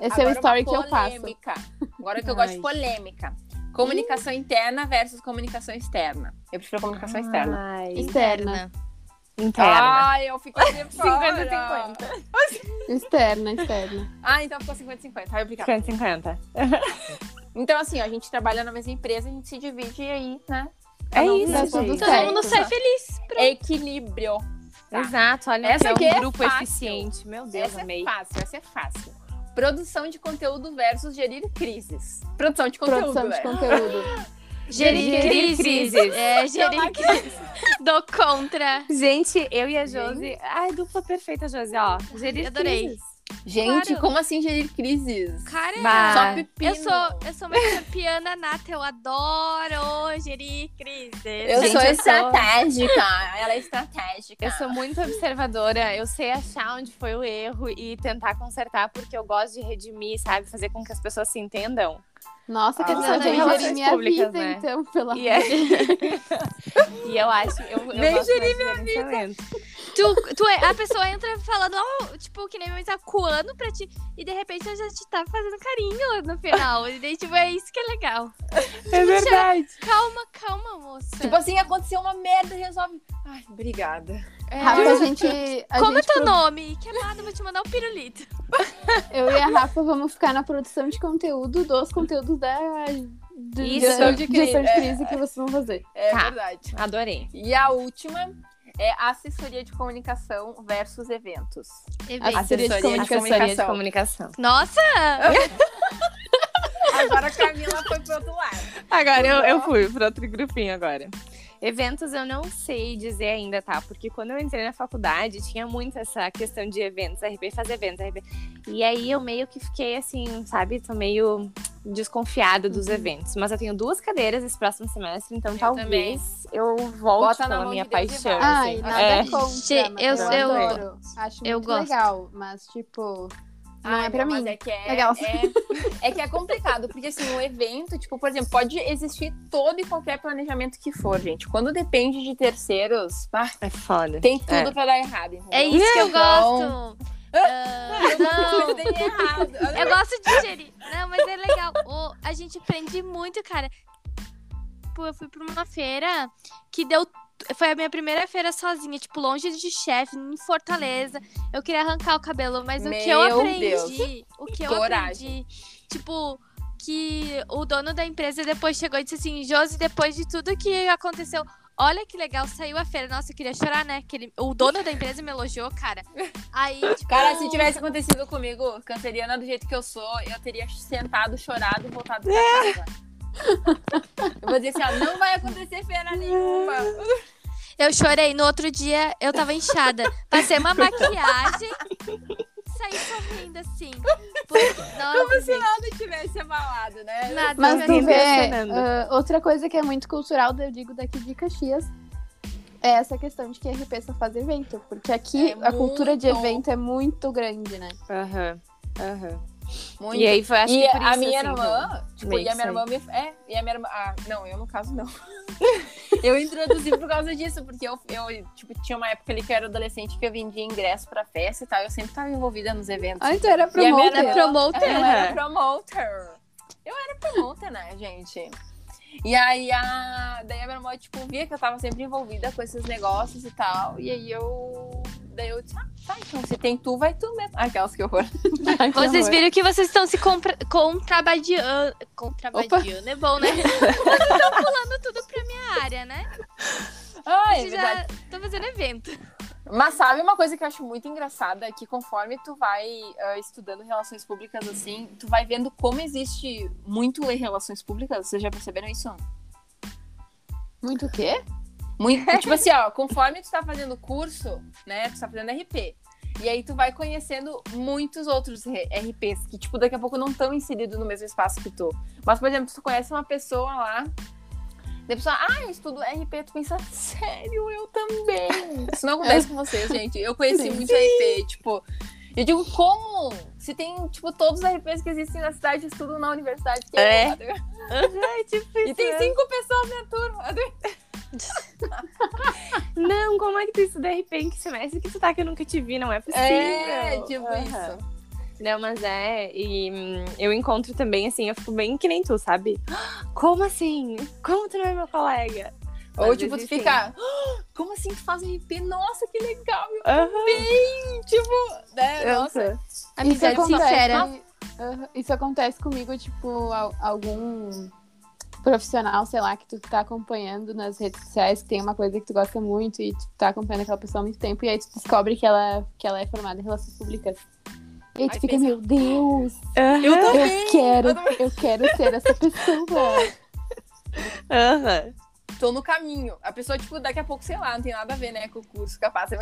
Esse é o Agora story que eu passo. polêmica. Agora que eu gosto de polêmica. Comunicação interna versus comunicação externa. Eu prefiro comunicação externa. Ai, Externa. Interna. Ai, eu fiquei de fora. 50-50. Externa, externa. Ah, então ficou 50-50. Ai, obrigada. 50-50. Então, assim, ó, a gente trabalha na mesma empresa, a gente se divide e aí, né? É Não, isso, gente. tudo Todo certo. mundo sai feliz. Equilíbrio. Tá. Exato, olha, Essa essa aqui é é um grupo fácil. eficiente. Meu Deus, Essa amei. é fácil, essa é fácil. Produção de conteúdo versus gerir crises. Produção de conteúdo, Produção de né? conteúdo. Gerir, Gerir crises. crises. É, gerir crises. Dou contra. Gente, eu e a Josi. Ai, dupla perfeita, Josi, ó. Gerir Adorei. crises. Gente, Claro. como assim gerir crises? Cara, Bah. Só pepino. eu sou, eu sou uma campeã nata, eu adoro gerir crises. Eu Gente, sou eu sou- estratégica. Ela é estratégica. Eu sou muito observadora, eu sei achar onde foi o erro e tentar consertar, porque eu gosto de redimir, sabe? Fazer com que as pessoas se entendam. Nossa, que Ah, lição de Relações minha públicas, vida, né? então, pelo E, é... e eu acho, eu, eu gosto gerir. Tu, tu, é- a pessoa entra falando, ó, tipo, que nem mais acuando pra ti. E de repente ela já te tá fazendo carinho no final. E daí, tipo, é isso que é legal. É verdade. Calma, calma, moça. Tipo assim, aconteceu uma merda e resolve. Ai, obrigada. É, Rafa, a gente. A Como é gente teu pro- nome? Que nada, eu vou te mandar um pirulito. Eu e a Rafa vamos ficar na produção de conteúdo dos conteúdos da do- Isso. gestão de de, crise, gestão de é. crise que vocês vão fazer. É Tá. verdade. Adorei. E a última é assessoria de comunicação versus eventos. Evento. Assessoria de Assessoria de comunicação. Assessoria de comunicação. Nossa! Agora a Camila foi pro outro lado. Agora eu, eu fui para outro grupinho agora. Eventos eu não sei dizer ainda, tá? Porque quando eu entrei na faculdade, tinha muito essa questão de eventos, RP fazer eventos, RP. E aí eu meio que fiquei assim, sabe? Tô meio desconfiada dos eventos. Mas eu tenho duas cadeiras esse próximo semestre, então Eu talvez eu volte Bota na pela minha de paixão. Ai, assim. nada É. contra. Eu- eu, eu- adoro. Acho eu muito gosto. legal, mas tipo. Não Ai, é pra não, mim. Mas é que é, Legal. é, é que é complicado, porque assim, o evento, tipo, por exemplo, pode existir todo e qualquer planejamento que for, gente. Quando depende de terceiros, pá, É foda. tem tudo É. pra dar errado, entendeu? É isso que eu Então, gosto. Ah, Não, errado. eu gosto de gerir. Não, mas é legal. Ô, a gente aprende muito, cara. Tipo, eu fui pra uma feira que deu. Foi a minha primeira feira sozinha, tipo, longe de chefe, em Fortaleza. Eu queria arrancar o cabelo, mas o que eu Meu aprendi. Deus. O que eu Coragem. aprendi. Tipo, que o dono da empresa depois chegou e disse assim: Josi, depois de tudo que aconteceu. Olha que legal, saiu a feira. Nossa, eu queria chorar, né? Que ele- o dono da empresa me elogiou, cara. Aí, tipo. Cara, se tivesse acontecido comigo, canceriana do jeito que eu sou, eu teria sentado, chorado e voltado pra casa. Eu vou dizer assim, ó, não vai acontecer feira nenhuma. Eu chorei. No outro dia, eu tava inchada. Passei uma maquiagem. Saí sorrindo assim. Nossa, Como se nada tivesse abalado, né? nada Mas tu vê, ah, outra coisa que é muito cultural, eu digo daqui de Caxias, é essa questão de que RP só faz evento. Porque aqui É a cultura de evento é muito grande, né? Aham. Aham. Muito. E aí foi, acho e que por a isso, minha assim, irmã, tipo, e a minha irmã me. É, e a minha irmã. Ah, não, eu no caso não. eu introduzi por causa disso, porque eu, eu, tipo, tinha uma época ali que eu era adolescente que eu vendia ingresso pra festa e tal. Eu sempre tava envolvida nos eventos. Ah, então era E a minha promoter. irmã- promoter. Eu era Aham. promoter. Eu era promoter, né, gente? E aí, a... daí a minha irmã, tipo, via que eu tava sempre envolvida com esses negócios e tal. E aí eu. Daí eu disse, ah, tá, então se tem tu, vai tu mesmo. Aquelas que horror. Ai, que Vocês horror. viram que vocês estão se compra- contrabandeando. Contrabandeando é bom, né? Vocês estão pulando tudo pra minha área, né? Ah, é Vocês já estão fazendo evento. Mas sabe uma coisa que eu acho muito engraçada? É que conforme tu vai ah, estudando relações públicas assim, tu vai vendo como existe muito em relações públicas. Vocês já perceberam isso? Muito o quê? Muito, tipo assim, ó, conforme tu tá fazendo curso, né? Tu tá fazendo RP. E aí tu vai conhecendo muitos outros RPs que, tipo, daqui a pouco não estão inseridos no mesmo espaço que tu. Mas, por exemplo, tu conhece uma pessoa lá, daí a pessoa, ah, eu estudo RP, tu pensa, sério, eu também. Isso não acontece com vocês, gente. Eu conheci Sim. muito RP, tipo. Eu digo, como? Se tem, tipo, todos os RPs que existem na cidade estudam na universidade. Que É. eu- É, tipo E tem isso, cinco pessoas na turma. Não, como é que tu estuda RP em que semestre que tu tá que eu nunca te vi? Não é possível. É, tipo Aham. isso. Não, mas é, e hum, eu encontro também, assim, eu fico bem que nem tu, sabe? Como assim? Como tu não é meu colega? Ou tipo, tu fica, "Ah, como assim tu faz RP? Nossa, que legal! Eu também! Tipo, né? Nossa. Amizade isso acontece, sincera. Isso acontece comigo, tipo, al- algum profissional, sei lá, que tu tá acompanhando nas redes sociais, que tem uma coisa que tu gosta muito e tu tá acompanhando aquela pessoa há muito tempo, e aí tu descobre que ela, que ela é formada em relações públicas. E aí tu Aí fica, pensa, meu Deus. Eu eu também! quero, eu também. eu quero ser essa pessoa. Aham. Tô no caminho. A pessoa, tipo, daqui a pouco, sei lá, não tem nada a ver, né, com o curso capaz.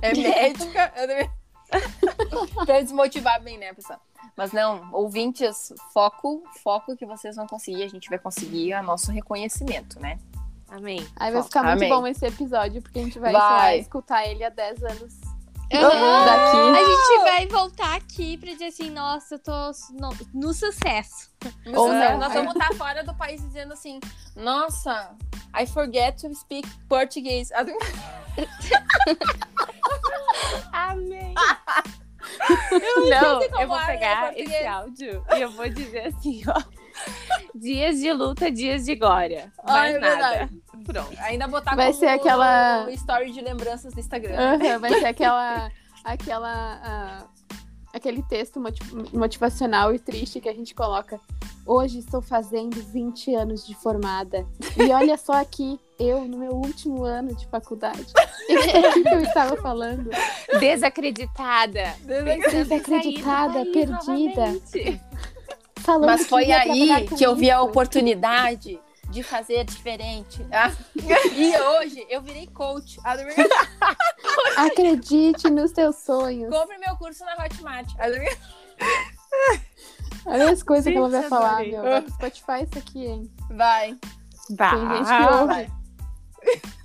É médica. Eu também... pra desmotivar bem, né, a pessoa. Mas não, ouvintes, foco, foco que vocês vão conseguir. A gente vai conseguir o nosso reconhecimento, né? Amém. Aí vai ficar muito Amém. bom esse episódio, porque a gente vai, Vai. escutar ele há 10 anos Aham. daqui. A gente vai voltar aqui pra dizer assim, nossa, eu tô no, no sucesso. Ou Nós- não. Nós vamos estar fora do país dizendo assim, nossa, I forget to speak Português. Não, como eu vou é, pegar português. esse áudio e eu vou dizer assim, ó. Dias de luta, dias de glória. Ah, Mais é nada. verdade. Pronto. Ainda botar Vai como ser aquela- story de lembranças do Instagram. Aham, vai ser aquela. aquela ah, aquele texto moti- motivacional e triste que a gente coloca. Hoje estou fazendo 20 anos de formada. E olha só aqui, eu no meu último ano de faculdade. Aqui que eu estava falando. Desacreditada. Desacreditada, perdida. novamente. Falando Mas foi aí que eu vi a oportunidade de fazer diferente. Ah, E hoje eu virei coach. Acredite nos teus sonhos. Compre meu curso na Hotmart. Olha as coisas que ela vai falar, adorei. meu. Vai pro Spotify isso aqui, hein? Vai. Bah. Tem gente que ouve. vai.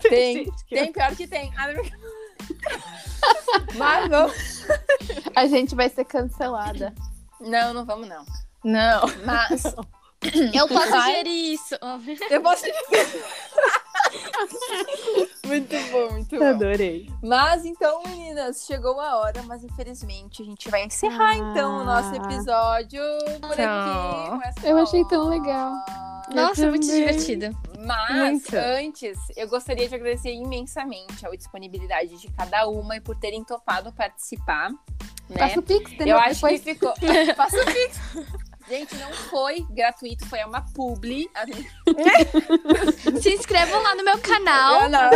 Tem. Que Tem, pior que tem. Ah, engano. Mas vamos. A gente vai ser cancelada. Não, não vamos, não. Não. Mas Eu posso gerir isso. eu posso. muito bom, muito bom. Adorei. Mas então, meninas, chegou a hora, mas infelizmente a gente vai encerrar então o nosso Ah. episódio por aqui. Tchau. essa Eu achei tão legal. Nossa, muito também. divertido. Mas Muito. antes, eu gostaria de agradecer imensamente a disponibilidade de cada uma e por terem topado participar. Né? Passa o Pix, Eu acho Depois que ficou. Passa o Pix. Gente, não foi gratuito, foi uma publi. Se inscrevam lá no meu canal. Eu, não.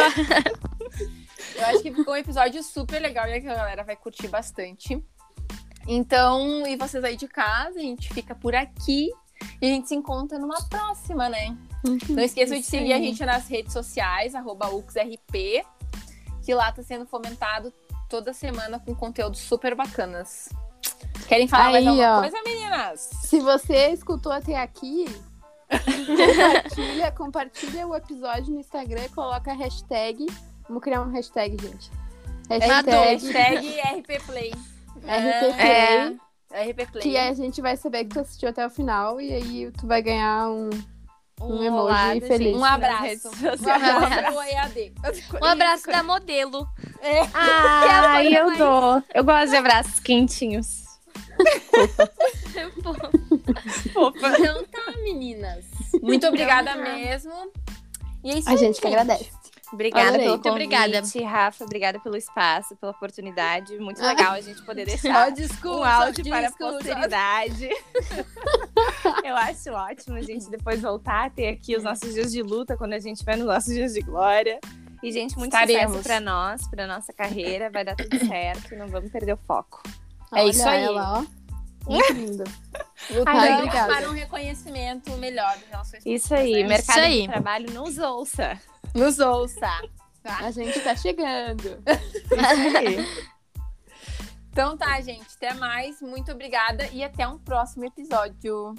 Eu acho que ficou um episódio super legal e que a galera vai curtir bastante. Então, e vocês aí de casa, a gente fica por aqui e a gente se encontra numa próxima, né? Não esqueçam de seguir a gente nas redes sociais, UXRP, que lá tá sendo fomentado toda semana com conteúdos super bacanas. Querem falar mais Aí, alguma ó. coisa, meninas? Se você escutou até aqui, compartilha, compartilha o episódio no Instagram e coloca a hashtag. Vamos criar uma hashtag, gente. Hashtag Hashtag RPPlay. RPP. É, RPPlay. Que a gente vai saber que tu assistiu até o final e aí tu vai ganhar um. Um emoji olá da feliz. gente Um abraço. Um abraço. Um da modelo. Ai, Quero eu mais. dou. Eu gosto de abraços quentinhos. Fofa. Então tá, meninas. Muito obrigada mesmo. E é isso A aí, gente que agradece. Obrigada Adorei. pelo Muito obrigada. convite, Rafa. Obrigada pelo espaço, pela oportunidade. Muito Ah. legal a gente poder deixar discurso. um áudio para a posteridade. Eu acho ótimo a gente depois voltar a ter aqui os nossos dias de luta quando a gente estiver nos nossos dias de glória. E, gente, muito Estaremos. sucesso para nós, para nossa carreira. Vai dar tudo certo. Não vamos perder o foco. É isso aí. Ela, ó. Muito linda. Lutando Ai, obrigada. para um reconhecimento melhor das relações Isso aí, né? mercado Isso aí. de trabalho nos ouça. Nos ouça. A gente tá chegando. Isso aí. Então tá, gente. Até mais. Muito obrigada e até um próximo episódio.